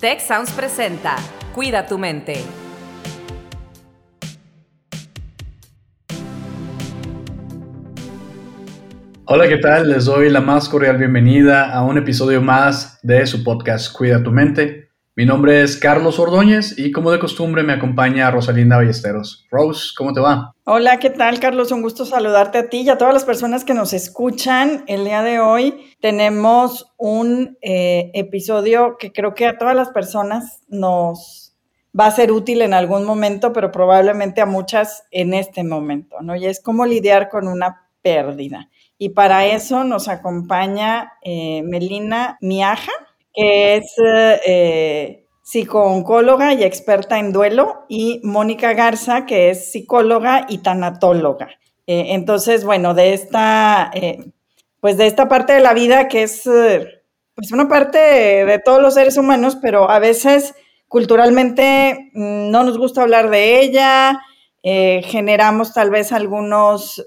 Tech Sounds presenta Cuida tu mente. Hola, ¿qué tal? Les doy la más cordial bienvenida a un episodio más de su podcast Cuida tu mente. Mi nombre es Carlos Ordóñez y como de costumbre me acompaña Rosalinda Ballesteros. Rose, ¿cómo te va? Hola, ¿qué tal Carlos? Un gusto saludarte a ti y a todas las personas que nos escuchan. El día de hoy tenemos un eh, episodio que creo que a todas las personas nos va a ser útil en algún momento, pero probablemente a muchas en este momento, ¿no? Y es cómo lidiar con una pérdida. Y para eso nos acompaña eh, Melina Miaja que es eh, psicooncóloga y experta en duelo, y Mónica Garza, que es psicóloga y tanatóloga. Eh, entonces, bueno, de esta, eh, pues de esta parte de la vida que es pues una parte de todos los seres humanos, pero a veces culturalmente mm, no nos gusta hablar de ella, generamos tal vez algunos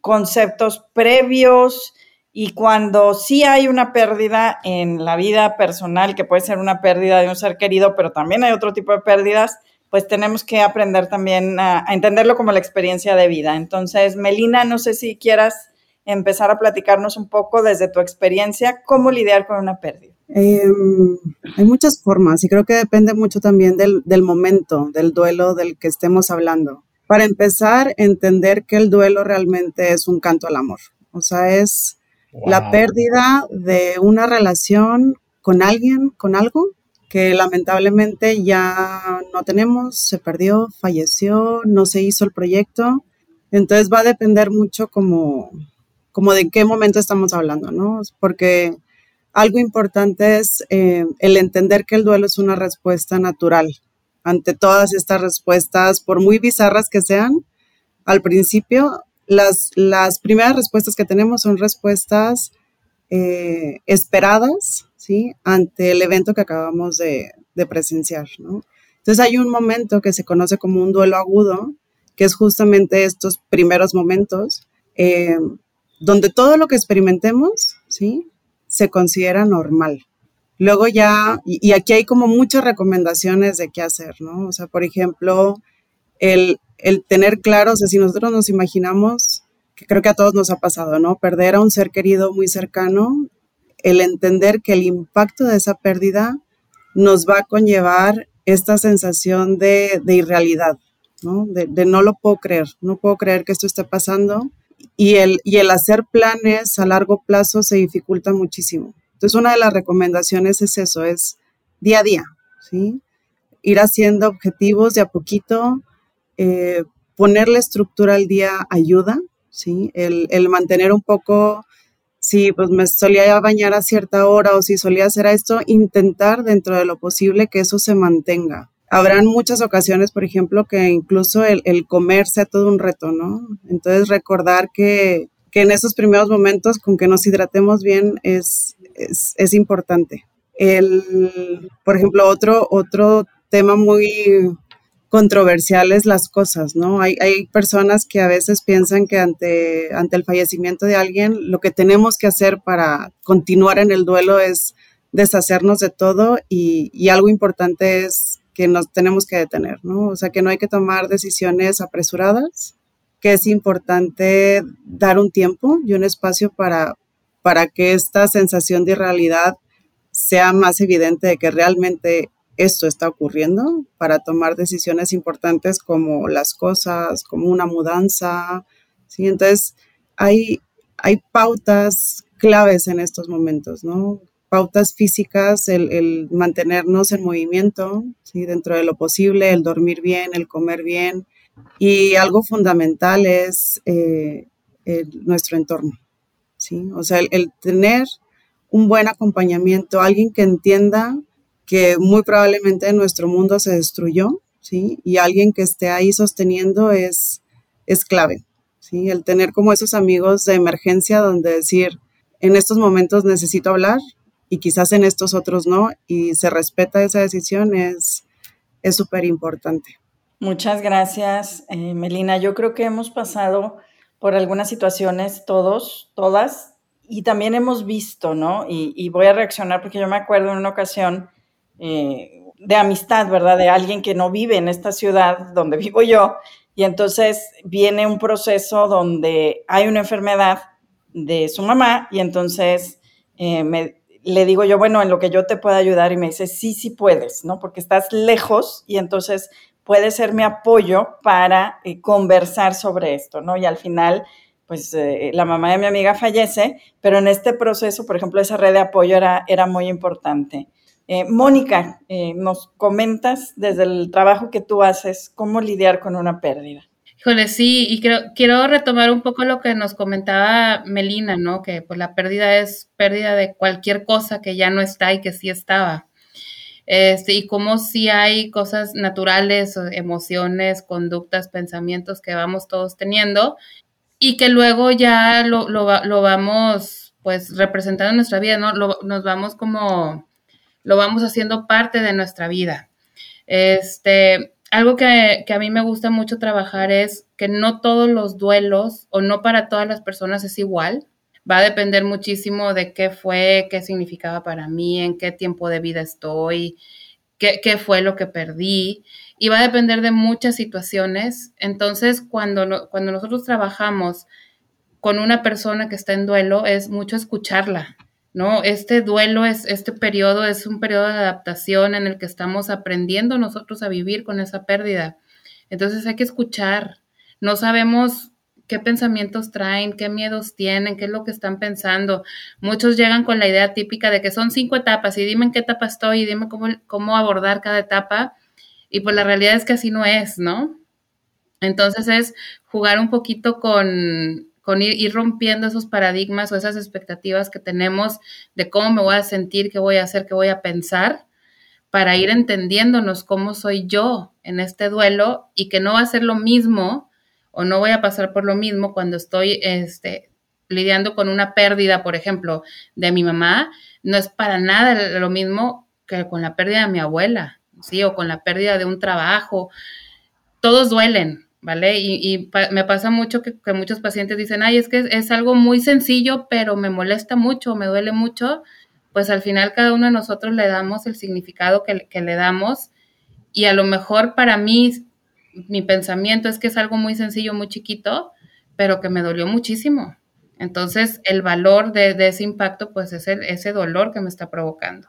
conceptos previos, y cuando sí hay una pérdida en la vida personal, que puede ser una pérdida de un ser querido, pero también hay otro tipo de pérdidas, pues tenemos que aprender también a, entenderlo como la experiencia de vida. Entonces, Melina, no sé si quieras empezar a platicarnos un poco desde tu experiencia, cómo lidiar con una pérdida. Em, hay muchas formas y creo que depende mucho también del, del momento, del duelo del que estemos hablando. Para empezar, entender que el duelo realmente es un canto al amor. O sea, es la pérdida de una relación con alguien, con algo que lamentablemente ya no tenemos, se perdió, falleció, no se hizo el proyecto. Entonces va a depender mucho como, como de qué momento estamos hablando, ¿no? Porque algo importante es eh, el entender que el duelo es una respuesta natural ante todas estas respuestas, por muy bizarras que sean. Al principio las, las primeras respuestas que tenemos son respuestas eh, esperadas, ¿sí? Ante el evento que acabamos de, presenciar, ¿no? Entonces hay un momento que se conoce como un duelo agudo, que es justamente estos primeros momentos, eh, donde todo lo que experimentemos, ¿sí? Se considera normal. Luego ya, y, y, aquí hay como muchas recomendaciones de qué hacer, ¿no? O sea, por ejemplo, el el tener claro, o sea, si nosotros nos imaginamos, que creo que a todos nos ha pasado, ¿no? Perder a un ser querido muy cercano, el entender que el impacto de esa pérdida nos va a conllevar esta sensación de, irrealidad, ¿no? De, no lo puedo creer, no puedo creer que esto esté pasando. Y el, y el hacer planes a largo plazo se dificulta muchísimo. Entonces, una de las recomendaciones es eso, es día a día, ¿sí? Ir haciendo objetivos de a poquito, eh, ponerle estructura al día ayuda, ¿sí? El, mantener un poco, si pues me solía bañar a cierta hora o si solía hacer esto, intentar dentro de lo posible que eso se mantenga. Habrán muchas ocasiones, por ejemplo, que incluso el, comer sea todo un reto, ¿no? Entonces recordar que, en esos primeros momentos con que nos hidratemos bien es, es, es importante. El, por ejemplo, otro, otro tema muy controversiales las cosas, ¿no? Hay, hay, personas que a veces piensan que ante, ante el fallecimiento de alguien, lo que tenemos que hacer para continuar en el duelo es deshacernos de todo y, y algo importante es que nos tenemos que detener, ¿no? O sea, que no hay que tomar decisiones apresuradas, que es importante dar un tiempo y un espacio para, para que esta sensación de irrealidad sea más evidente de que realmente esto está ocurriendo para tomar decisiones importantes como las cosas, como una mudanza. ¿sí? Entonces, hay, hay pautas claves en estos momentos, ¿no? Pautas físicas, el, mantenernos en movimiento, ¿sí? dentro de lo posible, el dormir bien, el comer bien. Y algo fundamental es eh, nuestro entorno, ¿sí? O sea, el tener un buen acompañamiento, alguien que entienda que muy probablemente nuestro mundo se destruyó, ¿sí? Y alguien que esté ahí sosteniendo es, es clave, ¿sí? El tener como esos amigos de emergencia donde decir, en estos momentos necesito hablar y quizás en estos otros no, y se respeta esa decisión es súper importante. Muchas gracias, eh, Melina. Yo creo que hemos pasado por algunas situaciones todos, todas, y también hemos visto, ¿no? Y, y voy a reaccionar porque yo me acuerdo en una ocasión eh, de amistad, ¿verdad? De alguien que no vive en esta ciudad donde vivo yo. Y entonces viene un proceso donde hay una enfermedad de su mamá y entonces eh, me, le digo yo, bueno, en lo que yo te pueda ayudar y me dice, sí, sí puedes, ¿no? Porque estás lejos y entonces puede ser mi apoyo para eh, conversar sobre esto, ¿no? Y al final, pues eh, la mamá de mi amiga fallece, pero en este proceso, por ejemplo, esa red de apoyo era, era muy importante. Eh, Mónica, nos comentas desde el trabajo que tú haces, cómo lidiar con una pérdida. Híjole, sí, y quiero retomar un poco lo que nos comentaba Melina, ¿no? Que pues la pérdida es pérdida de cualquier cosa que ya no está y que sí estaba. Este, y cómo si hay cosas naturales, emociones, conductas, pensamientos que vamos todos teniendo y que luego ya lo, lo, lo vamos pues representando en nuestra vida, ¿no? Lo, nos vamos como, lo vamos haciendo parte de nuestra vida. Este, algo que, que, a mí me gusta mucho trabajar es que no todos los duelos o no para todas las personas es igual va a depender muchísimo de qué fue, qué significaba para mí, en qué tiempo de vida estoy, qué, fue lo que perdí. Y va a depender de muchas situaciones. Entonces, cuando, cuando nosotros trabajamos con una persona que está en duelo, es mucho escucharla, ¿no? Este duelo es, este periodo es un periodo de adaptación en el que estamos aprendiendo nosotros a vivir con esa pérdida. Entonces hay que escuchar. No sabemos qué pensamientos traen, qué miedos tienen, qué es lo que están pensando. Muchos llegan con la idea típica de que son cinco etapas y dime en qué etapa estoy y dime cómo, cómo abordar cada etapa. Y pues la realidad es que así no es, ¿no? Entonces es jugar un poquito con, con ir, rompiendo esos paradigmas o esas expectativas que tenemos de cómo me voy a sentir, qué voy a hacer, qué voy a pensar, para ir entendiéndonos cómo soy yo en este duelo y que no va a ser lo mismo o no voy a pasar por lo mismo cuando estoy este, lidiando con una pérdida, por ejemplo, de mi mamá, no es para nada lo mismo que con la pérdida de mi abuela, ¿sí? O con la pérdida de un trabajo. Todos duelen, ¿vale? Y, me pasa mucho que, muchos pacientes dicen, ay, es que es, algo muy sencillo, pero me molesta mucho, me duele mucho. Pues al final cada uno de nosotros le damos el significado que, le damos y a lo mejor para mí mi pensamiento es que es algo muy sencillo, muy chiquito, pero que me dolió muchísimo. Entonces, el valor de, ese impacto, pues es ese dolor que me está provocando.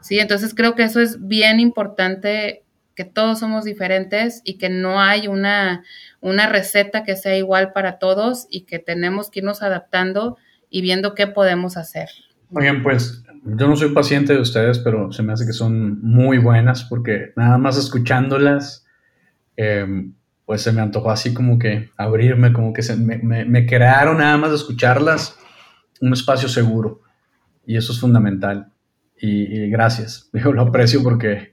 Sí, entonces creo que eso es bien importante, que todos somos diferentes y que no hay una, una receta que sea igual para todos y que tenemos que irnos adaptando y viendo qué podemos hacer. Oigan, pues yo no soy paciente de ustedes, pero se me hace que son muy buenas porque nada más escuchándolas Em, pues se me antojó así como que abrirme, como que se, me, crearon nada más de escucharlas un espacio seguro. Y eso es fundamental. Y, gracias, yo lo aprecio porque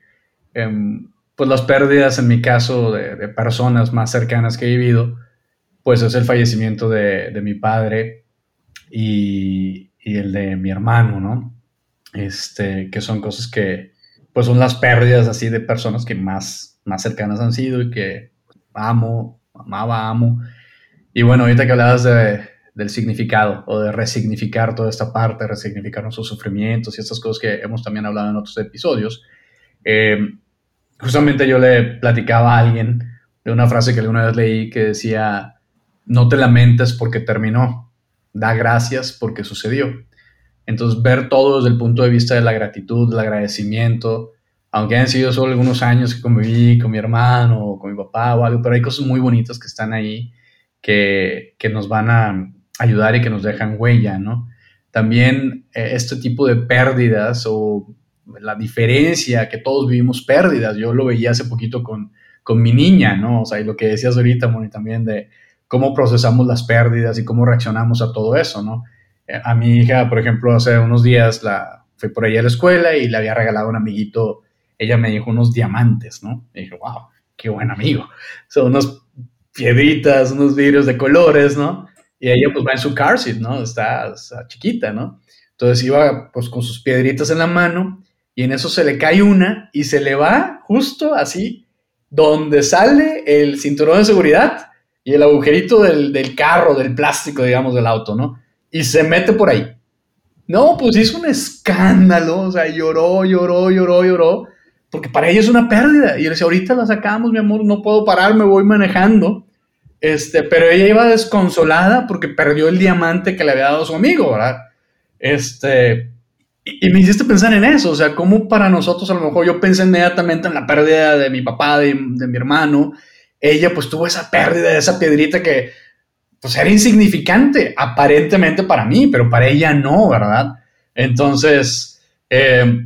em, pues las pérdidas en mi caso de, personas más cercanas que he vivido, pues es el fallecimiento de, mi padre y, y, el de mi hermano, ¿no? Este, que son cosas que, pues son las pérdidas así de personas que más más cercanas han sido y que amo, amaba, amo. Y bueno, ahorita que hablabas de, del significado o de resignificar toda esta parte, resignificar nuestros sufrimientos y estas cosas que hemos también hablado en otros episodios, eh, justamente yo le platicaba a alguien de una frase que alguna vez leí que decía, no te lamentes porque terminó, da gracias porque sucedió. Entonces, ver todo desde el punto de vista de la gratitud, el agradecimiento, aunque hayan sido solo algunos años que conviví con mi hermano o con mi papá o algo, pero hay cosas muy bonitas que están ahí que, que nos van a ayudar y que nos dejan huella, ¿no? También eh, este tipo de pérdidas o la diferencia que todos vivimos pérdidas, yo lo veía hace poquito con, con mi niña, ¿no? O sea, y lo que decías ahorita, Moni, también de cómo procesamos las pérdidas y cómo reaccionamos a todo eso, ¿no? Eh, a mi hija, por ejemplo, hace unos días la, fui por ahí a la escuela y le había regalado un amiguito ella me dijo unos diamantes, ¿no? Y dije, wow, qué buen amigo. Son unos piedritas, unos vidrios de colores, ¿no? Y ella pues va en su car seat, ¿no? Está, chiquita, ¿no? Entonces iba pues con sus piedritas en la mano y en eso se le cae una y se le va justo así donde sale el cinturón de seguridad y el agujerito del, del carro, del plástico, digamos, del auto, ¿no? Y se mete por ahí. No, pues hizo un escándalo, o sea, lloró, lloró, lloró, lloró, porque para ella es una pérdida. Y yo le decía, ahorita la sacamos, mi amor, no puedo parar, me voy manejando. Este, pero ella iba desconsolada porque perdió el diamante que le había dado su amigo, ¿verdad? Este, y, me hiciste pensar en eso, o sea, como para nosotros a lo mejor yo pensé inmediatamente en la pérdida de mi papá, de, de mi hermano, ella pues tuvo esa pérdida, esa piedrita que pues era insignificante aparentemente para mí, pero para ella no, ¿verdad? Entonces, eh,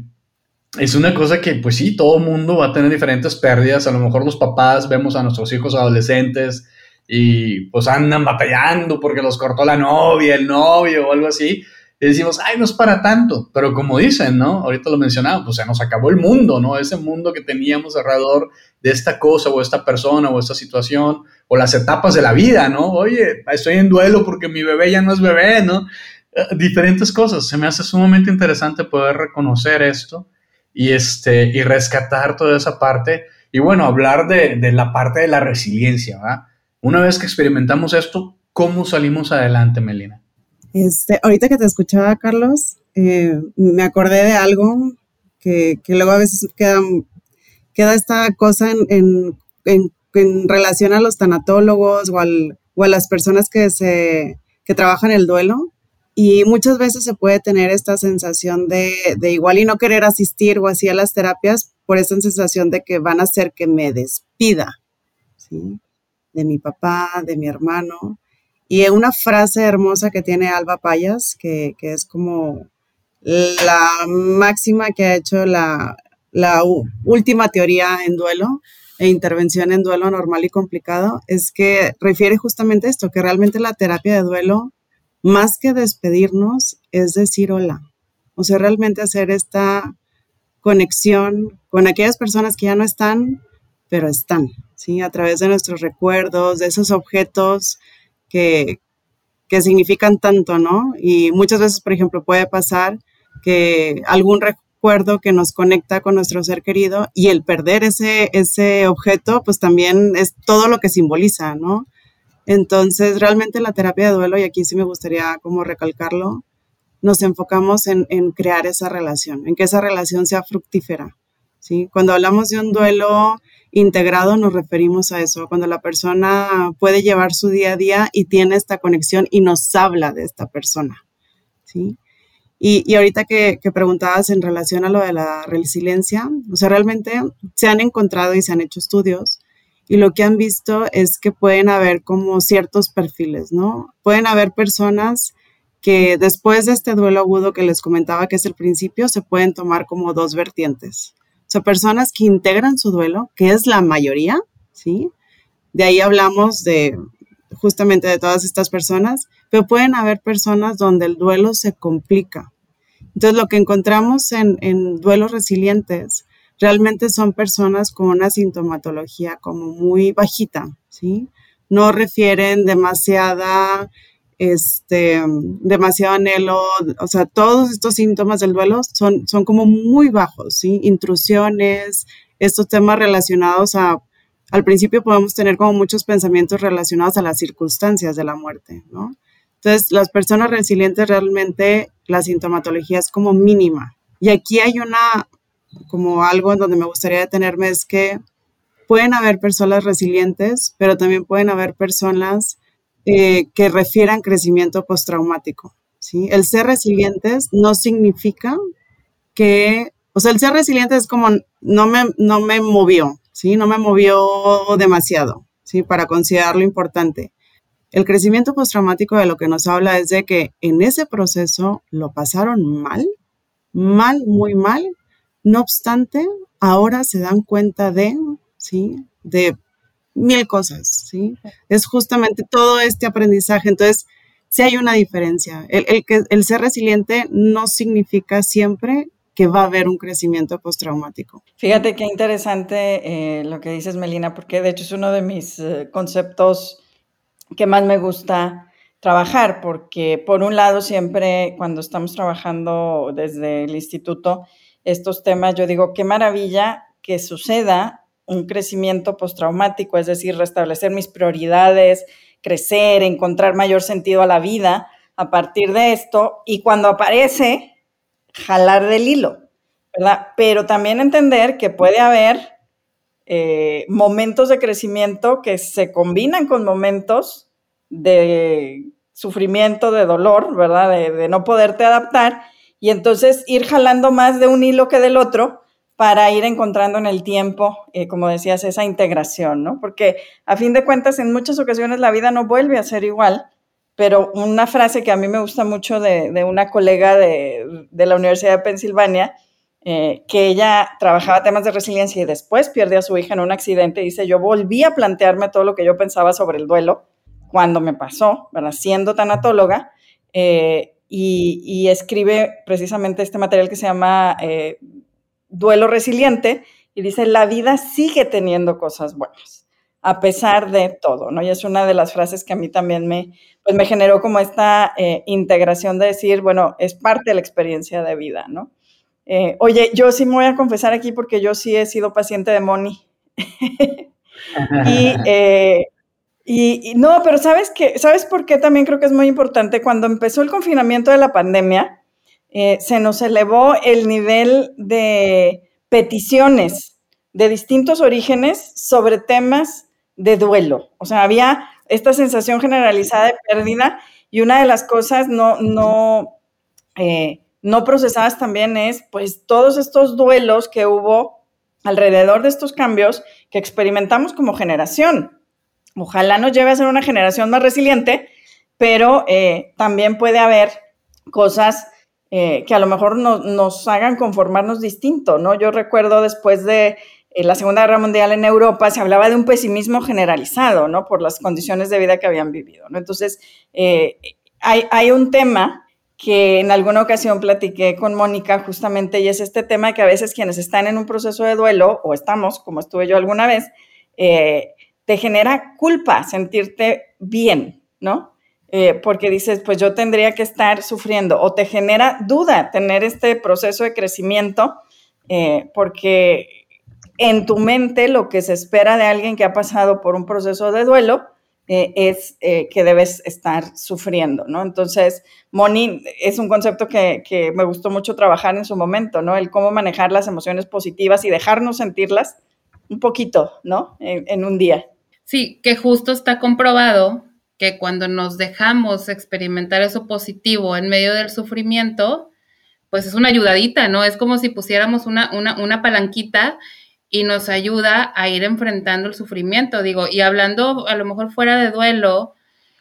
es una cosa que pues sí, todo mundo va a tener diferentes pérdidas, a lo mejor los papás vemos a nuestros hijos adolescentes y pues andan batallando porque los cortó la novia, el novio o algo así, y decimos, ay, no es para tanto, pero como dicen, ¿no? Ahorita lo mencionaba, pues se nos acabó el mundo, ¿no? Ese mundo que teníamos alrededor de esta cosa o esta persona o esta situación o las etapas de la vida, ¿no? Oye, estoy en duelo porque mi bebé ya no es bebé, ¿no? Eh, diferentes cosas. Se me hace sumamente interesante poder reconocer esto y, este, y rescatar toda esa parte y bueno, hablar de, de la parte de la resiliencia, ¿verdad? Una vez que experimentamos esto, ¿cómo salimos adelante, Melina? Este, ahorita que te escuchaba, Carlos, eh, me acordé de algo que, que, luego a veces queda, queda esta cosa en, en, en, relación a los tanatólogos o, al, o, a las personas que, se, que trabajan el duelo. Y muchas veces se puede tener esta sensación de, de igual y no querer asistir o así a las terapias por esa sensación de que van a hacer que me despida, ¿sí? De mi papá, de mi hermano. Y una frase hermosa que tiene Alba Payas, que, es como la máxima que ha hecho la, última teoría en duelo e intervención en duelo normal y complicado, es que refiere justamente esto, que realmente la terapia de duelo, más que despedirnos, es decir hola. O sea, realmente hacer esta conexión con aquellas personas que ya no están, pero están, ¿sí? A través de nuestros recuerdos, de esos objetos que, significan tanto, ¿no? Y muchas veces, por ejemplo, puede pasar que algún recuerdo que nos conecta con nuestro ser querido y el perder ese, ese objeto, pues también es todo lo que simboliza, ¿no? Entonces, realmente la terapia de duelo, y aquí sí me gustaría como recalcarlo, nos enfocamos en, en crear esa relación, en que esa relación sea fructífera, ¿sí? Cuando hablamos de un duelo integrado nos referimos a eso, cuando la persona puede llevar su día a día y tiene esta conexión y nos habla de esta persona, ¿sí? Y, y ahorita que, que, preguntabas en relación a lo de la resiliencia, o sea, realmente se han encontrado y se han hecho estudios y lo que han visto es que pueden haber como ciertos perfiles, ¿no? Pueden haber personas que después de este duelo agudo que les comentaba que es el principio, se pueden tomar como dos vertientes sea, personas que integran su duelo, que es la mayoría, ¿sí? De ahí hablamos de justamente de todas estas personas, pero pueden haber personas donde el duelo se complica. Entonces, lo que encontramos en, en duelos resilientes realmente son personas con una sintomatología como muy bajita, ¿sí? No refieren demasiada este, demasiado anhelo, o sea, todos estos síntomas del duelo son, son como muy bajos, ¿sí? Intrusiones, estos temas relacionados a, al principio podemos tener como muchos pensamientos relacionados a las circunstancias de la muerte, ¿no? Entonces, las personas resilientes realmente la sintomatología es como mínima. Y aquí hay una, como algo en donde me gustaría detenerme, es que pueden haber personas resilientes, pero también pueden haber personas eh, que refieran crecimiento postraumático. ¿sí? El ser resilientes no significa que, o sea, el ser resiliente es como no me, no me movió, ¿sí? no me movió demasiado ¿sí? para considerarlo importante. El crecimiento postraumático de lo que nos habla es de que en ese proceso lo pasaron mal, mal, muy mal. No obstante, ahora se dan cuenta de, ¿sí? De mil cosas, ¿sí? Es justamente todo este aprendizaje. Entonces, sí hay una diferencia. El, el, el ser resiliente no significa siempre que va a haber un crecimiento postraumático. Fíjate qué interesante eh, lo que dices, Melina, porque de hecho es uno de mis eh, conceptos que más me gusta trabajar, porque por un lado siempre cuando estamos trabajando desde el instituto estos temas, yo digo, qué maravilla que suceda un crecimiento postraumático, es decir, restablecer mis prioridades, crecer, encontrar mayor sentido a la vida, a partir de esto y cuando aparece, jalar del hilo, ¿verdad? Pero también entender que puede haber eh, momentos de crecimiento que se combinan con momentos de sufrimiento, de dolor, ¿verdad? De, no poderte adaptar y entonces ir jalando más de un hilo que del otro para ir encontrando en el tiempo, eh, como decías, esa integración, ¿no? Porque a fin de cuentas, en muchas ocasiones la vida no vuelve a ser igual, pero una frase que a mí me gusta mucho de, una colega de, la Universidad de Pensilvania, eh, que ella trabajaba temas de resiliencia y después pierde a su hija en un accidente, dice, yo volví a plantearme todo lo que yo pensaba sobre el duelo cuando me pasó, ¿verdad? Siendo tanatóloga, eh, y, escribe precisamente este material que se llama eh, Duelo Resiliente, y dice, la vida sigue teniendo cosas buenas, a pesar de todo, ¿no? Y es una de las frases que a mí también me, pues me generó como esta eh, integración de decir, bueno, es parte de la experiencia de vida, ¿no? oye, yo sí me voy a confesar aquí porque yo sí he sido paciente de Moni. y y, no, pero sabes que, ¿sabes por qué también creo que es muy importante? Cuando empezó el confinamiento de la pandemia, eh, se nos elevó el nivel de peticiones de distintos orígenes sobre temas de duelo. O sea, había esta sensación generalizada de pérdida y una de las cosas no, no, eh, no procesadas también es, pues, todos estos duelos que hubo alrededor de estos cambios que experimentamos como generación. Ojalá nos lleve a ser una generación más resiliente, pero eh, también puede haber cosas eh, que a lo mejor nos hagan conformarnos distinto, ¿no? Yo recuerdo después de eh, la Segunda Guerra Mundial en Europa se hablaba de un pesimismo generalizado, ¿no? Por las condiciones de vida que habían vivido, ¿no? Entonces, hay, hay un tema que en alguna ocasión platiqué con Mónica justamente y es este tema que a veces quienes están en un proceso de duelo o estamos, como estuve yo alguna vez, te genera culpa sentirte bien, ¿no? Eh, porque dices, pues yo tendría que estar sufriendo, o te genera duda tener este proceso de crecimiento, eh, porque en tu mente lo que se espera de alguien que ha pasado por un proceso de duelo eh, es que debes estar sufriendo, ¿no? Entonces, Moni es un concepto que, me gustó mucho trabajar en su momento, ¿no? El cómo manejar las emociones positivas y dejarnos sentirlas un poquito, ¿no? en un día. Sí, que justo está comprobado que cuando nos dejamos experimentar eso positivo en medio del sufrimiento, pues es una ayudadita, ¿no? Es como si pusiéramos una, una, una palanquita y nos ayuda a ir enfrentando el sufrimiento, digo, y hablando a lo mejor fuera de duelo,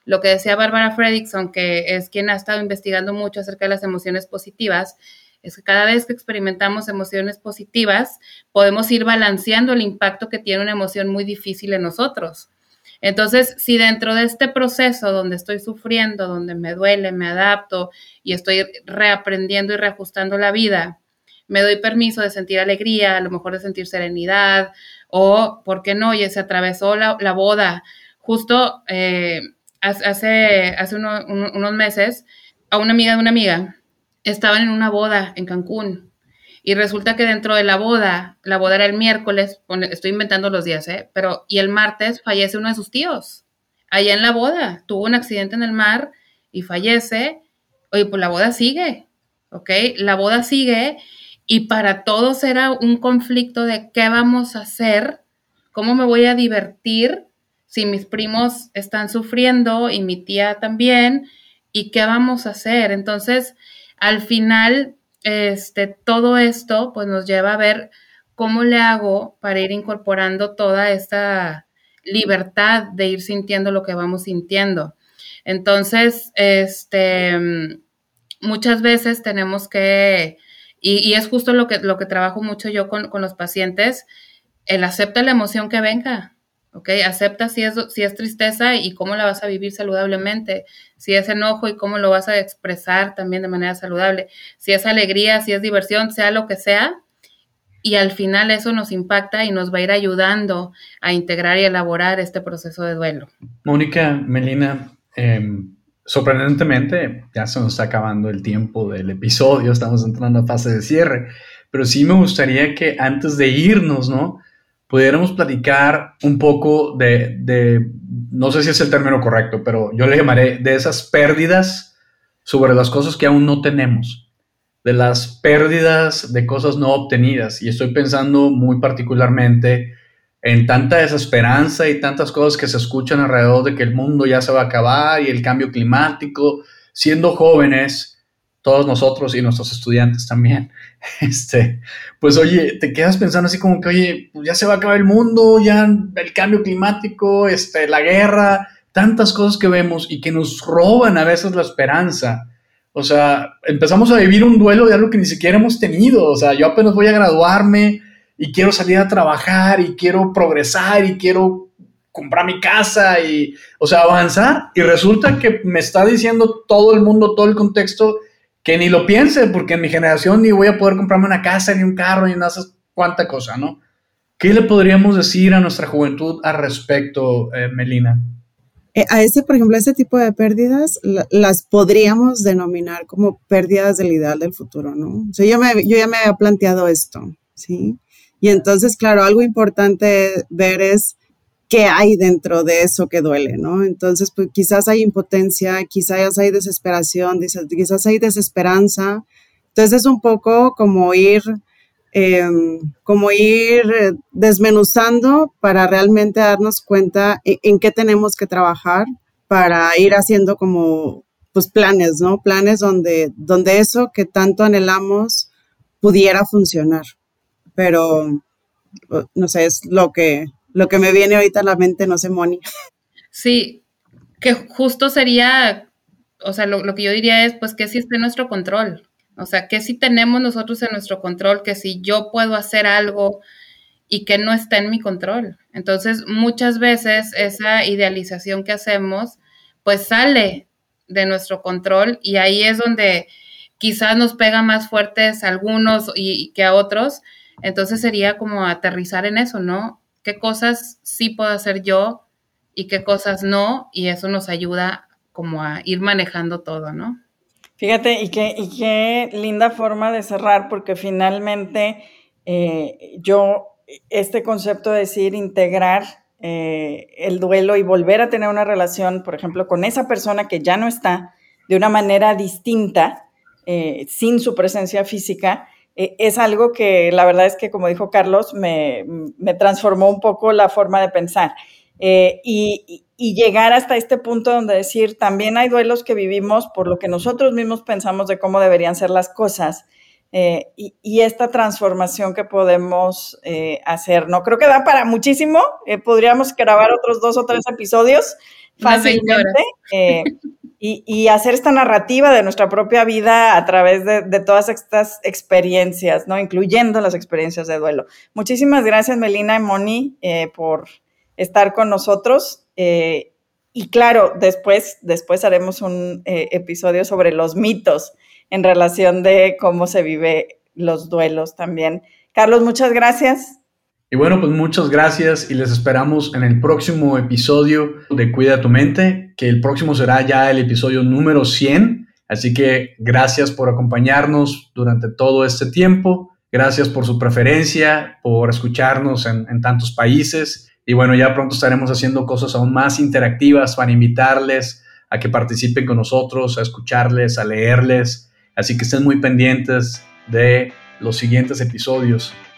lo que decía Bárbara Fredrickson, que es quien ha estado investigando mucho acerca de las emociones positivas, es que cada vez que experimentamos emociones positivas, podemos ir balanceando el impacto que tiene una emoción muy difícil en nosotros. Entonces, si dentro de este proceso donde estoy sufriendo, donde me duele, me adapto y estoy reaprendiendo y reajustando la vida, me doy permiso de sentir alegría, a lo mejor de sentir serenidad, o, ¿por qué no? Y se atravesó la, boda. Justo eh, hace, hace unos meses, a una amiga de una amiga, estaban en una boda en Cancún y resulta que dentro de la boda, la boda era el miércoles, estoy inventando los días, ¿eh? Pero, y el martes fallece uno de sus tíos, allá en la boda, tuvo un accidente en el mar y fallece, oye, pues la boda sigue, ¿ok? La boda sigue y para todos era un conflicto de qué vamos a hacer, cómo me voy a divertir si mis primos están sufriendo y mi tía también, y qué vamos a hacer. Entonces, al final, este, todo esto pues nos lleva a ver cómo le hago para ir incorporando toda esta libertad de ir sintiendo lo que vamos sintiendo. Entonces, este, muchas veces tenemos que, y, es justo lo que, lo que trabajo mucho yo con, con los pacientes, el acepta la emoción que venga, ¿ok? Acepta si es, si es tristeza y cómo la vas a vivir saludablemente, si es enojo y cómo lo vas a expresar también de manera saludable, si es alegría, si es diversión, sea lo que sea, y al final eso nos impacta y nos va a ir ayudando a integrar y elaborar este proceso de duelo. Mónica, Melina, em, sorprendentemente ya se nos está acabando el tiempo del episodio, estamos entrando a fase de cierre, pero sí me gustaría que antes de irnos, ¿no? Pudiéramos platicar un poco de, no sé si es el término correcto, pero yo le llamaré de esas pérdidas sobre las cosas que aún no tenemos, de las pérdidas de cosas no obtenidas. Y estoy pensando muy particularmente en tanta desesperanza y tantas cosas que se escuchan alrededor de que el mundo ya se va a acabar y el cambio climático. Siendo jóvenes, todos nosotros y nuestros estudiantes también, este, pues oye, te quedas pensando así como que, oye, pues ya se va a acabar el mundo, ya el cambio climático, este, la guerra, tantas cosas que vemos y que nos roban a veces la esperanza. O sea, empezamos a vivir un duelo de algo que ni siquiera hemos tenido. O sea, yo apenas voy a graduarme y quiero salir a trabajar y quiero progresar y quiero comprar mi casa y, o sea, avanzar. Y resulta que me está diciendo todo el mundo, todo el contexto, que ni lo piense, porque en mi generación ni voy a poder comprarme una casa, ni un carro, ni nada, cuánta cosa, ¿no? ¿Qué le podríamos decir a nuestra juventud al respecto, eh, Melina? Eh, a ese, por ejemplo, ese tipo de pérdidas las podríamos denominar como pérdidas del ideal del futuro, ¿no? O sea, yo, me, yo ya me había planteado esto, ¿sí? Y entonces, claro, algo importante ver es qué hay dentro de eso que duele, ¿no? Entonces, pues quizás hay impotencia, quizás hay desesperación, quizás hay desesperanza. Entonces es un poco como ir, em, como ir desmenuzando para realmente darnos cuenta en, en, qué tenemos que trabajar para ir haciendo como, pues planes, ¿no? Planes donde, donde eso que tanto anhelamos pudiera funcionar. Pero, no sé, es lo que, lo que me viene ahorita a la mente, no sé, Moni. Sí, que justo sería, o sea, lo, que yo diría es, pues, que si está en nuestro control. O sea, que si tenemos nosotros en nuestro control, que si yo puedo hacer algo y que no está en mi control. Entonces, muchas veces esa idealización que hacemos, pues sale de nuestro control y ahí es donde quizás nos pega más fuertes a algunos y que a otros. Entonces sería como aterrizar en eso, ¿no? Qué cosas sí puedo hacer yo y qué cosas no, y eso nos ayuda como a ir manejando todo, ¿no? Fíjate, y qué, y qué linda forma de cerrar, porque finalmente eh, yo, este concepto de decir integrar eh, el duelo y volver a tener una relación, por ejemplo, con esa persona que ya no está de una manera distinta, eh, sin su presencia física, eh, es algo que la verdad es que, como dijo Carlos, me, transformó un poco la forma de pensar. Eh, y, llegar hasta este punto donde decir, también hay duelos que vivimos por lo que nosotros mismos pensamos de cómo deberían ser las cosas. Eh, y, esta transformación que podemos hacer, ¿no? Creo que da para muchísimo. podríamos grabar otros dos o tres episodios fácilmente y, hacer esta narrativa de nuestra propia vida a través de, todas estas experiencias, ¿no? Incluyendo las experiencias de duelo. Muchísimas gracias, Melina y Moni, eh, por estar con nosotros. Eh, y claro, después, después haremos un eh, episodio sobre los mitos en relación de cómo se vive los duelos también. Carlos, muchas gracias. Y bueno, pues muchas gracias y les esperamos en el próximo episodio de Cuida tu mente, que el próximo será ya el episodio número 100. Así que gracias por acompañarnos durante todo este tiempo. Gracias por su preferencia, por escucharnos en, en tantos países. Y bueno, ya pronto estaremos haciendo cosas aún más interactivas para invitarles a que participen con nosotros, a escucharles, a leerles. Así que estén muy pendientes de los siguientes episodios